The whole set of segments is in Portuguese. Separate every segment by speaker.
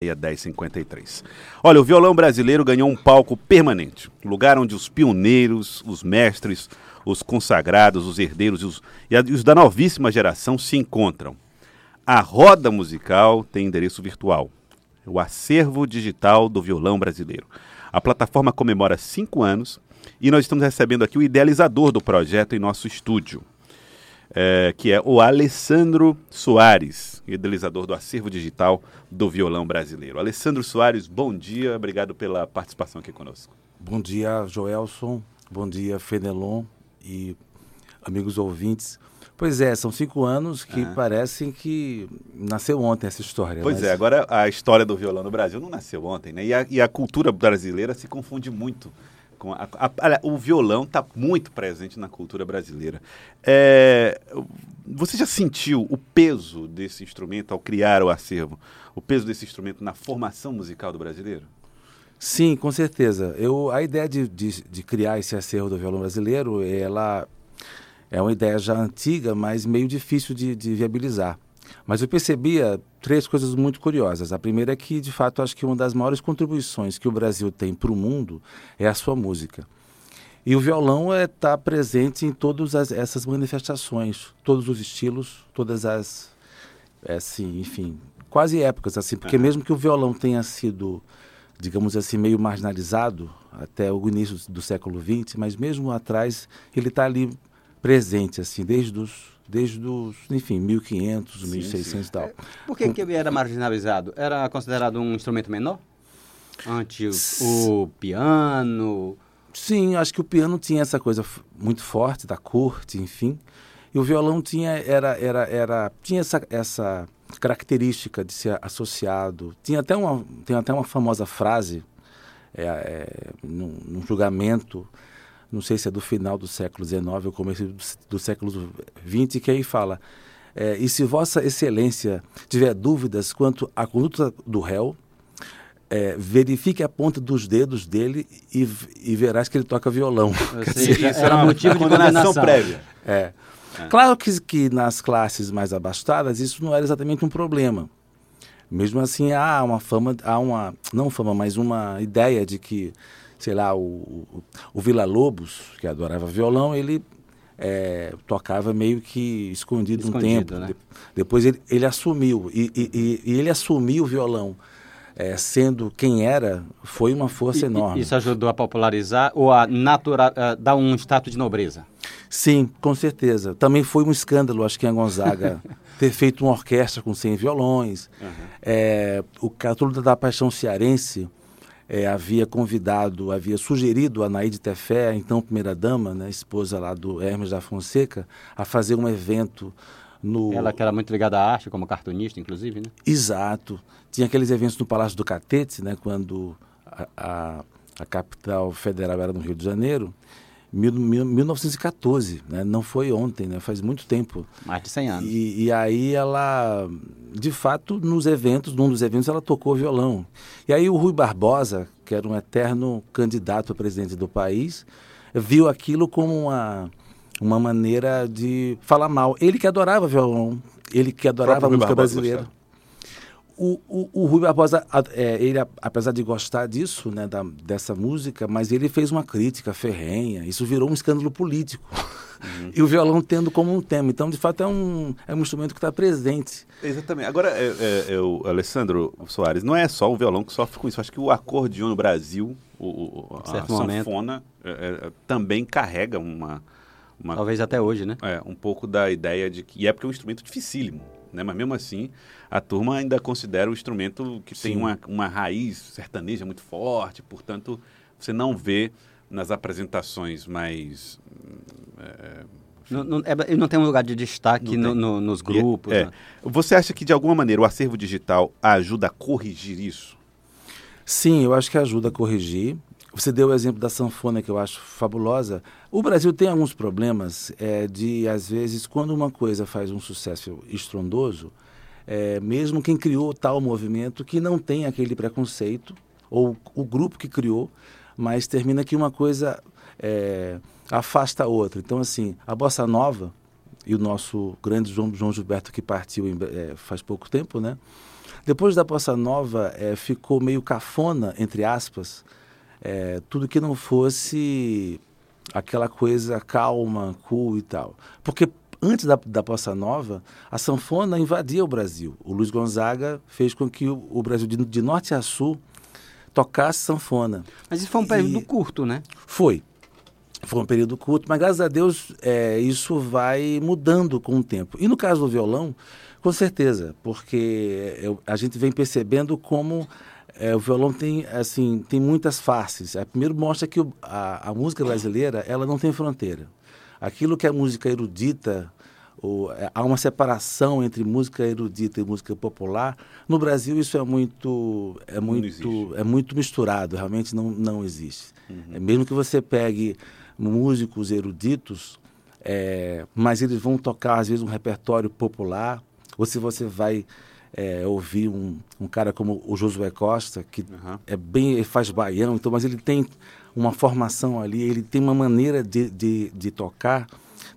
Speaker 1: 1053. Olha, o violão brasileiro ganhou um palco permanente, lugar onde os pioneiros, os mestres, os consagrados, os herdeiros e os, e os da novíssima geração se encontram. A roda musical tem endereço virtual, o acervo digital do violão brasileiro. A plataforma comemora cinco anos e nós estamos recebendo aqui o idealizador do projeto em nosso estúdio é, que é o Alessandro Soares, idealizador do acervo digital do violão brasileiro. Alessandro Soares, bom dia, obrigado pela participação aqui conosco.
Speaker 2: Bom dia, Joelson, bom dia, Fenelon e amigos ouvintes. Pois é, são cinco anos que uhum. parecem que nasceu ontem essa história.
Speaker 1: Pois mas... é, agora a história do violão no Brasil não nasceu ontem, né? E a, e a cultura brasileira se confunde muito com a, a, a, o violão está muito presente na cultura brasileira. É, você já sentiu o peso desse instrumento ao criar o acervo? O peso desse instrumento na formação musical do brasileiro?
Speaker 2: Sim, com certeza. Eu, a ideia de, de, de criar esse acervo do violão brasileiro, ela é uma ideia já antiga, mas meio difícil de, de viabilizar. Mas eu percebia três coisas muito curiosas. A primeira é que, de fato, acho que uma das maiores contribuições que o Brasil tem para o mundo é a sua música. E o violão está é, tá presente em todas as, essas manifestações, todos os estilos, todas as, é, assim, enfim, quase épocas, assim, porque uhum. mesmo que o violão tenha sido, digamos assim, meio marginalizado até o início do século XX, mas mesmo atrás ele está ali presente, assim, desde os desde os, enfim, 1500, sim, 1600 e tal. É,
Speaker 3: por que, que ele era marginalizado? Era considerado um instrumento menor? Antes o piano?
Speaker 2: Sim, acho que o piano tinha essa coisa muito forte da corte, enfim. E o violão tinha era era era tinha essa essa característica de ser associado. Tinha até uma tem até uma famosa frase é, é, num, num julgamento não sei se é do final do século XIX ou começo do, do século XX, que aí fala: é, e se Vossa Excelência tiver dúvidas quanto à conduta do réu, é, verifique a ponta dos dedos dele e, e verás que ele toca violão.
Speaker 3: Sei, isso era um motivo de condenação prévia.
Speaker 2: É. é. Claro que, que nas classes mais abastadas isso não era exatamente um problema. Mesmo assim, há uma fama, há uma, não fama, mas uma ideia de que sei lá, o, o, o Vila Lobos, que adorava violão, ele é, tocava meio que escondido, escondido um tempo. Né? De, depois ele, ele assumiu, e, e, e, ele assumiu o violão. É, sendo quem era, foi uma força
Speaker 3: e,
Speaker 2: enorme.
Speaker 3: Isso ajudou a popularizar ou a natural, a dar um status de nobreza?
Speaker 2: Sim, com certeza. Também foi um escândalo, acho que em Gonzaga, ter feito uma orquestra com 100 violões. Uhum. É, o Catulho da Paixão Cearense, é, havia convidado, havia sugerido a Naide Tefé, então primeira-dama, né, esposa lá do Hermes da Fonseca, a fazer um evento no...
Speaker 3: Ela que era muito ligada à arte, como cartunista, inclusive, né?
Speaker 2: Exato. Tinha aqueles eventos no Palácio do Catete, né, quando a, a, a capital federal era no Rio de Janeiro, 1914, né? não foi ontem, né? faz muito tempo.
Speaker 3: Mais de 100 anos.
Speaker 2: E, e, aí ela, de fato, nos eventos, num dos eventos, ela tocou violão. E aí o Rui Barbosa, que era um eterno candidato a presidente do país, viu aquilo como uma, uma maneira de falar mal. Ele que adorava violão, ele que adorava a música brasileira o, o, o Rui Barbosa, é, ele, apesar de gostar disso, né, da, dessa música, mas ele fez uma crítica ferrenha. Isso virou um escândalo político. Uhum. e o violão tendo como um tema. Então, de fato, é um, é um instrumento que está presente.
Speaker 1: Exatamente. Agora, é, é, é, o Alessandro Soares, não é só o violão que sofre com isso. Acho que o acordeon no Brasil, o, a sanfona, é, é, também carrega uma, uma...
Speaker 3: Talvez até hoje, né?
Speaker 1: É, um pouco da ideia de que... E é porque é um instrumento dificílimo né? Mas mesmo assim, a turma ainda considera o instrumento que Sim. tem uma, uma raiz sertaneja muito forte, portanto, você não vê nas apresentações mais.
Speaker 3: É, não, não, é, não tem um lugar de destaque no, no, nos grupos.
Speaker 1: É,
Speaker 3: né?
Speaker 1: Você acha que, de alguma maneira, o acervo digital ajuda a corrigir isso?
Speaker 2: Sim, eu acho que ajuda a corrigir. Você deu o exemplo da sanfona, que eu acho fabulosa. O Brasil tem alguns problemas é, de, às vezes, quando uma coisa faz um sucesso estrondoso, é, mesmo quem criou tal movimento que não tem aquele preconceito, ou o grupo que criou, mas termina que uma coisa é, afasta a outra. Então, assim, a Bossa Nova, e o nosso grande João, João Gilberto, que partiu em, é, faz pouco tempo, né? Depois da bossa nova, é, ficou meio cafona, entre aspas, é, tudo que não fosse aquela coisa calma, cool e tal. Porque antes da, da bossa nova, a sanfona invadia o Brasil. O Luiz Gonzaga fez com que o, o Brasil, de, de, norte a sul, tocasse sanfona.
Speaker 3: Mas isso foi um período e curto, né?
Speaker 2: Foi. Foi um período curto, mas graças a Deus é, isso vai mudando com o tempo. E no caso do violão, com certeza, porque eu, a gente vem percebendo como é, o violão tem assim tem muitas faces. É, primeiro mostra que o, a, a, música brasileira ela não tem fronteira. Aquilo que é música erudita, ou, é, há uma separação entre música erudita e música popular. No Brasil isso é muito é muito é muito misturado. Realmente não não existe. Uhum. É, mesmo que você pegue músicos eruditos, é, mas eles vão tocar às vezes um repertório popular. Ou se você vai é, ouvir um, um, cara como o Josué Costa, que uhum. é bem, faz baião, então, mas ele tem uma formação ali, ele tem uma maneira de, de, de tocar,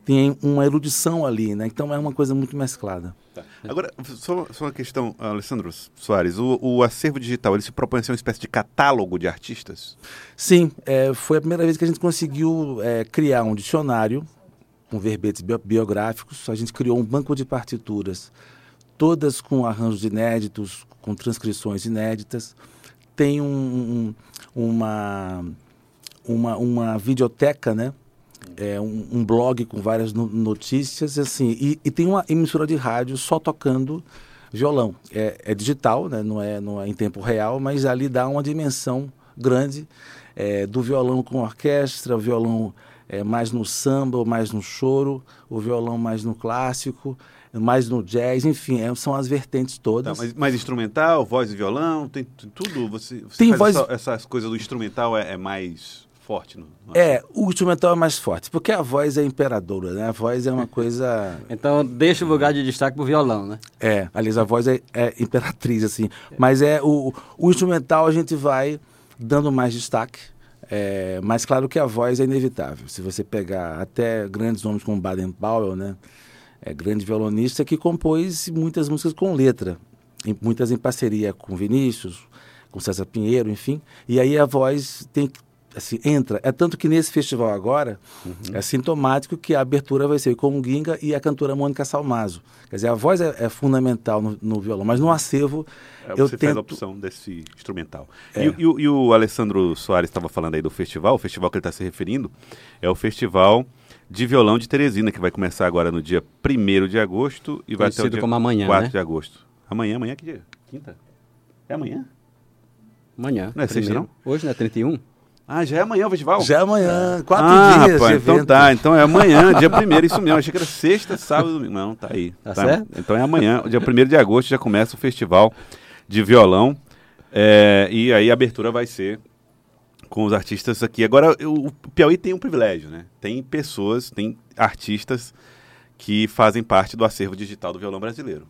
Speaker 2: tem uma erudição ali, né? Então é uma coisa muito mesclada.
Speaker 1: Tá. Agora, só, só, uma questão, Alessandro Soares, o, o, acervo digital, ele se propõe a ser uma espécie de catálogo de artistas?
Speaker 2: Sim, é, foi a primeira vez que a gente conseguiu é, criar um dicionário com verbetes biográficos, a gente criou um banco de partituras todas com arranjos inéditos, com transcrições inéditas. Tem um, um, uma, uma, uma videoteca, né? É, um, um, blog com várias notícias, assim, e, e, tem uma emissora de rádio só tocando violão. É, é, digital, né? não, é, não é em tempo real, mas ali dá uma dimensão grande é, do violão com orquestra, violão é, mais no samba mais no choro, o violão mais no clássico mais no jazz, enfim, é, são as vertentes todas.
Speaker 1: Tá, mas mais instrumental, voz e violão, tem, tem tudo? Você, você
Speaker 2: tem voz...
Speaker 1: Essa, essas coisas do instrumental é, é mais forte? No,
Speaker 2: no... É, o instrumental é mais forte, porque a voz é imperadora, né? A voz é uma coisa...
Speaker 3: então deixa o lugar de destaque pro violão, né?
Speaker 2: É, aliás, a voz é, é imperatriz, assim. Mas é o, o instrumental a gente vai dando mais destaque, é, mas claro que a voz é inevitável. Se você pegar até grandes nomes como Baden Powell, né? É, grande violonista que compôs muitas músicas com letra, em, muitas em parceria com Vinícius, com César Pinheiro, enfim. E aí a voz tem assim, entra. É tanto que nesse festival agora uhum. é sintomático que a abertura vai ser com o Ginga e a cantora Mônica Salmazo. Quer dizer, a voz é, é fundamental no, no, violão, mas no acervo
Speaker 1: é, eu você tento... faz a opção desse instrumental. É. E, e, e, o Alessandro Soares estava falando aí do festival, o festival que ele está se referindo é o festival de violão de Teresina, que vai começar agora no dia 1 de agosto e vai até o dia
Speaker 3: como amanhã,
Speaker 1: 4
Speaker 3: né?
Speaker 1: de agosto. Amanhã, amanhã que dia? Quinta? É amanhã?
Speaker 3: Amanhã.
Speaker 1: Não é sexta, não?
Speaker 3: Hoje não é 31?
Speaker 1: Ah, já é amanhã o festival?
Speaker 2: Já é amanhã, quatro
Speaker 1: ah,
Speaker 2: dias
Speaker 1: rapaz, então tá, então é amanhã, dia 1 isso mesmo, achei que era sexta, sábado, domingo, não, tá aí.
Speaker 3: Tá, tá certo?
Speaker 1: Então é amanhã, dia 1 de agosto já começa o festival de violão, é, e aí a abertura vai ser com os artistas aqui. Agora, o Piauí tem um privilégio, né? Tem pessoas, tem artistas que fazem parte do acervo digital do violão brasileiro.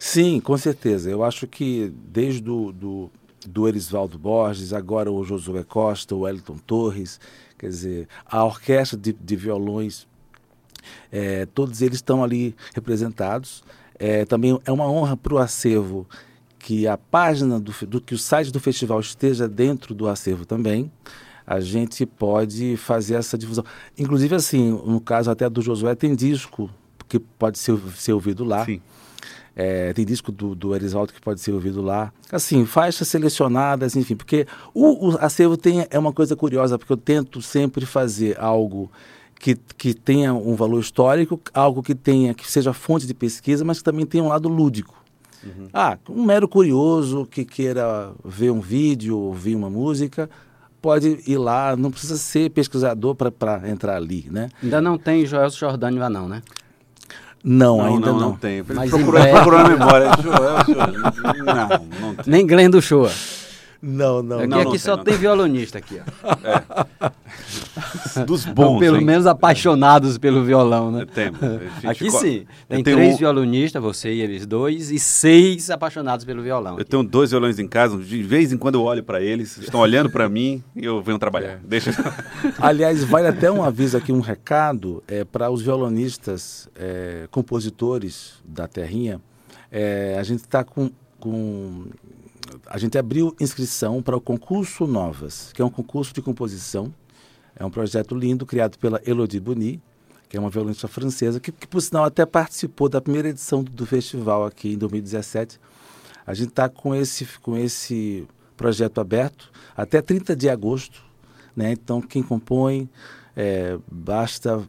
Speaker 2: Sim, com certeza. Eu acho que desde do, do, do Erisvaldo Borges, agora o Josué Costa, o Wellington Torres, quer dizer, a orquestra de, de violões, é, todos eles estão ali representados. É, também é uma honra para o acervo que a página do, do que o site do festival esteja dentro do acervo também, a gente pode fazer essa difusão. Inclusive, assim, no caso até do Josué, tem disco que pode ser, ser ouvido lá. Sim. É, tem disco do, do Erisaldo que pode ser ouvido lá. Assim, faixas selecionadas, enfim, porque o, o acervo tem, é uma coisa curiosa, porque eu tento sempre fazer algo que, que tenha um valor histórico, algo que tenha, que seja fonte de pesquisa, mas que também tenha um lado lúdico. Uhum. Ah, um mero curioso que queira ver um vídeo, ouvir uma música, pode ir lá, não precisa ser pesquisador para entrar ali, né?
Speaker 3: Ainda não tem Joel Jordani lá não, né?
Speaker 2: Não, não ainda não.
Speaker 1: Não, não tem. Mas procurou, é... procurou na memória. Joel, Joel,
Speaker 3: não, não tem. Nem Glenn do Show.
Speaker 2: Não, não,
Speaker 3: aqui,
Speaker 2: não.
Speaker 3: Aqui só tem, tem violonista aqui, ó.
Speaker 1: É. Dos bons, Ou
Speaker 3: pelo hein? menos apaixonados pelo violão, né?
Speaker 1: Temos.
Speaker 3: Aqui sim. Tem três um... violonistas, você e eles dois, e seis apaixonados pelo violão.
Speaker 1: Eu aqui. tenho dois violões em casa, de vez em quando eu olho para eles, estão olhando para mim e eu venho trabalhar. É. Deixa.
Speaker 2: Aliás, vale até um aviso aqui, um recado é, para os violonistas, é, compositores da Terrinha. É, a gente está com com a gente abriu inscrição para o concurso Novas, que é um concurso de composição. É um projeto lindo criado pela Elodie Boni, que é uma violonista francesa, que, que por sinal até participou da primeira edição do, do festival aqui em 2017. A gente está com esse, com esse projeto aberto até 30 de agosto. Né? Então, quem compõe, é, basta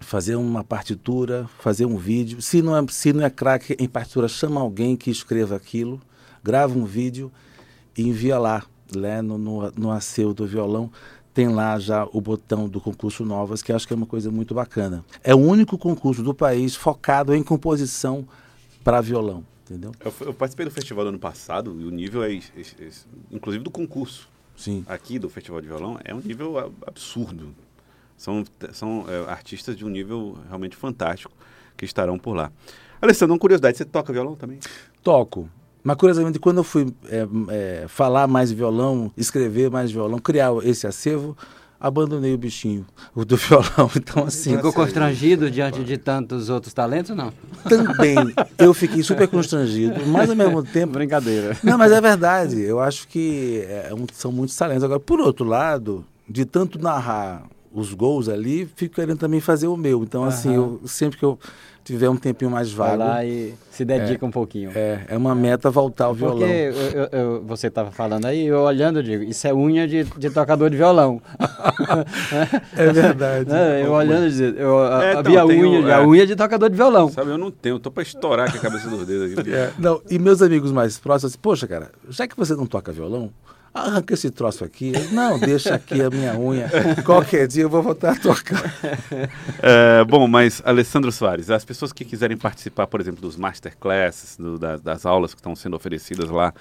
Speaker 2: fazer uma partitura, fazer um vídeo. Se não é, se não é craque em partitura, chama alguém que escreva aquilo, grava um vídeo e envia lá, né, no, no, no acervo do violão. Tem lá já o botão do concurso Novas, que acho que é uma coisa muito bacana. É o único concurso do país focado em composição para violão, entendeu?
Speaker 1: Eu, eu, participei do festival do ano passado e o nível é, é, é, inclusive do concurso.
Speaker 2: Sim.
Speaker 1: Aqui do festival de violão é um nível absurdo. São, são é, artistas de um nível realmente fantástico que estarão por lá. Alessandro, uma curiosidade, você toca violão também?
Speaker 2: Toco. Mas curiosamente, quando eu fui é, é, falar mais violão, escrever mais violão, criar esse acervo, abandonei o bichinho o do violão. Então, assim.
Speaker 3: Ficou constrangido diante de tantos outros talentos, não?
Speaker 2: Também. Eu fiquei super constrangido, mas ao mesmo tempo.
Speaker 3: Brincadeira.
Speaker 2: Não, mas é verdade. Eu acho que é, são muitos talentos. Agora, por outro lado, de tanto narrar os gols ali, fico querendo também fazer o meu. Então, uhum. assim, eu, sempre que eu tiver um tempinho mais vago.
Speaker 3: Vai lá e se dedica é, um pouquinho.
Speaker 2: É, é uma meta voltar ao violão.
Speaker 3: Porque eu, eu, você estava falando aí, eu olhando, eu digo, isso é unha de, de tocador de violão.
Speaker 2: é verdade.
Speaker 3: É, eu olhando, eu é, havia então, unha, tenho, a unha de tocador de violão.
Speaker 1: Sabe, eu não tenho, eu tô para estourar aqui a cabeça dos dedos. Aqui.
Speaker 2: É, não, e meus amigos mais próximos, poxa, cara, já que você não toca violão, arranca esse troço aqui. Não, deixa aqui a minha unha. Qualquer dia eu vou voltar a tocar.
Speaker 1: É, bom, mas Alessandro Soares, as pessoas que quiserem participar, por exemplo, dos masterclasses, do, das, das, aulas que estão sendo oferecidas lá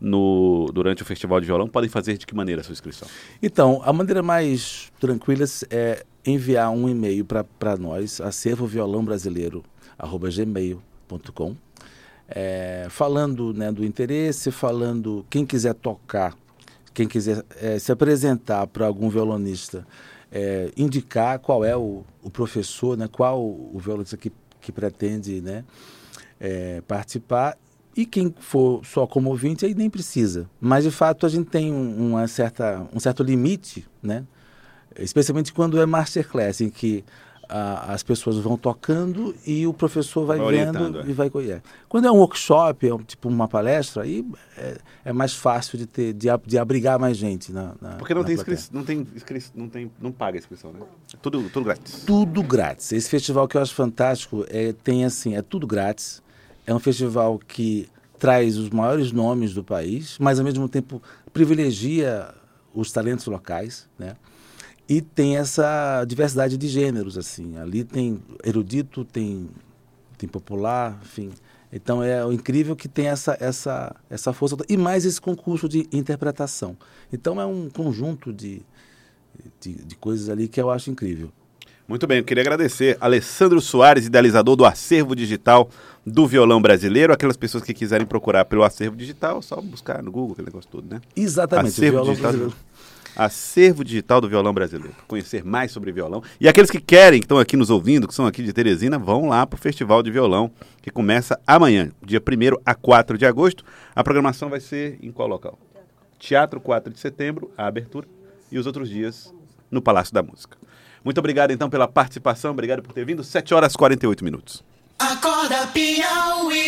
Speaker 1: no, durante o Festival de Violão, podem fazer de que maneira a sua inscrição?
Speaker 2: Então, a maneira mais tranquila é enviar um e-mail para nós, acervoviolãobrasileiro.gmail.com é, falando né, do interesse, falando quem quiser tocar quem quiser é, se apresentar para algum violonista, é, indicar qual é o, o, professor, né, qual o violonista que, que pretende né, é, participar. E quem for só como ouvinte, aí nem precisa. Mas, de fato, a gente tem uma certa, um certo limite, né? especialmente quando é masterclass, em que a, as pessoas vão tocando e o professor vai, vai vendo é. e vai é. Quando é um workshop, é um, tipo uma palestra, aí é, é, mais fácil de ter de, de abrigar mais gente na, na
Speaker 1: Porque não
Speaker 2: na
Speaker 1: tem inscrição, não tem não tem não paga a inscrição, né? É tudo tudo grátis.
Speaker 2: Tudo grátis. Esse festival que eu acho fantástico é tem assim, é tudo grátis. É um festival que traz os maiores nomes do país, mas ao mesmo tempo privilegia os talentos locais, né? E tem essa diversidade de gêneros, assim. Ali tem erudito, tem, tem popular, enfim. Então é o incrível que tem essa, essa, essa força. E mais esse concurso de interpretação. Então é um conjunto de, de, de coisas ali que eu acho incrível.
Speaker 1: Muito bem, eu queria agradecer Alessandro Soares, idealizador do acervo digital do violão brasileiro. Aquelas pessoas que quiserem procurar pelo acervo digital, só buscar no Google, aquele negócio todo, né?
Speaker 2: Exatamente.
Speaker 1: Acervo digital. Brasileiro acervo digital do violão brasileiro. Conhecer mais sobre violão. E aqueles que querem, que estão aqui nos ouvindo, que são aqui de Teresina, vão lá para o Festival de Violão, que começa amanhã, dia 1 a 4 de agosto. A programação vai ser em qual local? Teatro 4 de setembro, a abertura, e os outros dias no Palácio da Música. Muito obrigado, então, pela participação. Obrigado por ter vindo. 7 horas e 48 minutos. Acorda, Piauí.